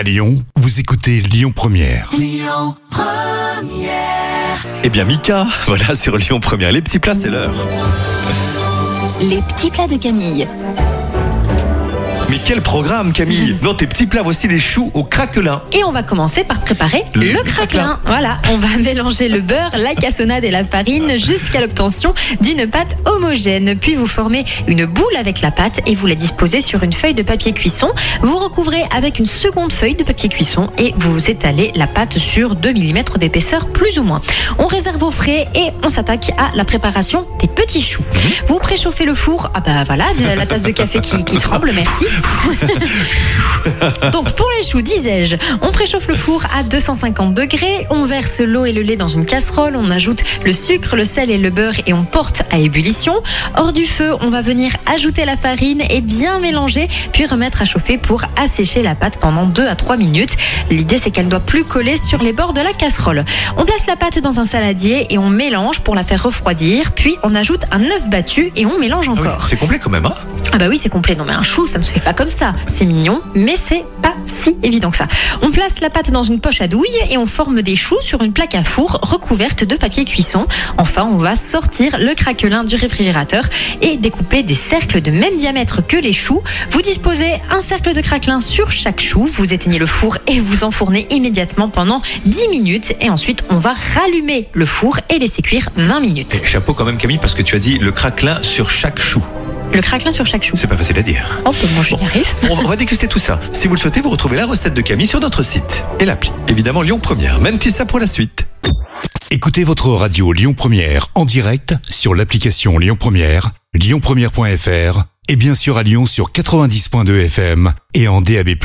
À Lyon, vous écoutez Lyon Première. Eh bien, Mika, voilà sur Lyon Première. Les petits plats, c'est l'heure. Les petits plats de Camille. Mais quel programme, Camille Dans tes petits plats, voici les choux au craquelin. Et on va commencer par préparer Le- craquelin. Voilà, on va mélanger le beurre, la cassonade et la farine jusqu'à l'obtention d'une pâte homogène. Puis vous formez une boule avec la pâte et vous la disposez sur une feuille de papier cuisson. Vous recouvrez avec une seconde feuille de papier cuisson et vous étalez la pâte sur 2 mm d'épaisseur plus ou moins. On réserve au frais et on s'attaque à la préparation des petits choux. Vous préchauffez le four. Ah bah voilà, de- la tasse de café qui, qui tremble, merci. Donc pour les choux, disais-je, on préchauffe le four à 250 degrés, on verse l'eau et le lait dans une casserole, on ajoute le sucre, le sel et le beurre et on porte à ébullition. Hors du feu, on va venir ajouter la farine et bien mélanger, puis remettre à chauffer pour assécher la pâte pendant 2 à 3 minutes. L'idée c'est qu'elle ne doit plus coller sur les bords de la casserole. On place la pâte dans un saladier et on mélange pour la faire refroidir, puis on ajoute un œuf battu et on mélange Ah oui, encore. c'est complet quand même, hein? Ah bah oui, c'est complet. Non mais un chou, ça ne se fait pas comme ça. C'est mignon, mais c'est pas si évident que ça. On place la pâte dans une poche à douille et on forme des choux sur une plaque à four recouverte de papier cuisson. Enfin, on va sortir le craquelin du réfrigérateur et découper des cercles de même diamètre que les choux. Vous disposez un cercle de craquelin sur chaque chou. Vous éteignez le four et vous enfournez immédiatement pendant 10 minutes. Et ensuite, on va rallumer le four et laisser cuire 20 minutes. Chapeau quand même, Camille, parce que tu as dit le craquelin sur chaque chou. Le craquelin sur chaque chou. C'est pas facile à dire. Oh, moi je y arrive. On va, on va déguster tout ça. Si vous le souhaitez, vous retrouvez la recette de Camille sur notre site et l'appli. Évidemment, Lyon Première. Même ça pour la suite. Écoutez votre radio Lyon Première en direct sur l'application Lyon Première, lyonpremière.fr et bien sûr à Lyon sur 90.2 FM et en DAB+.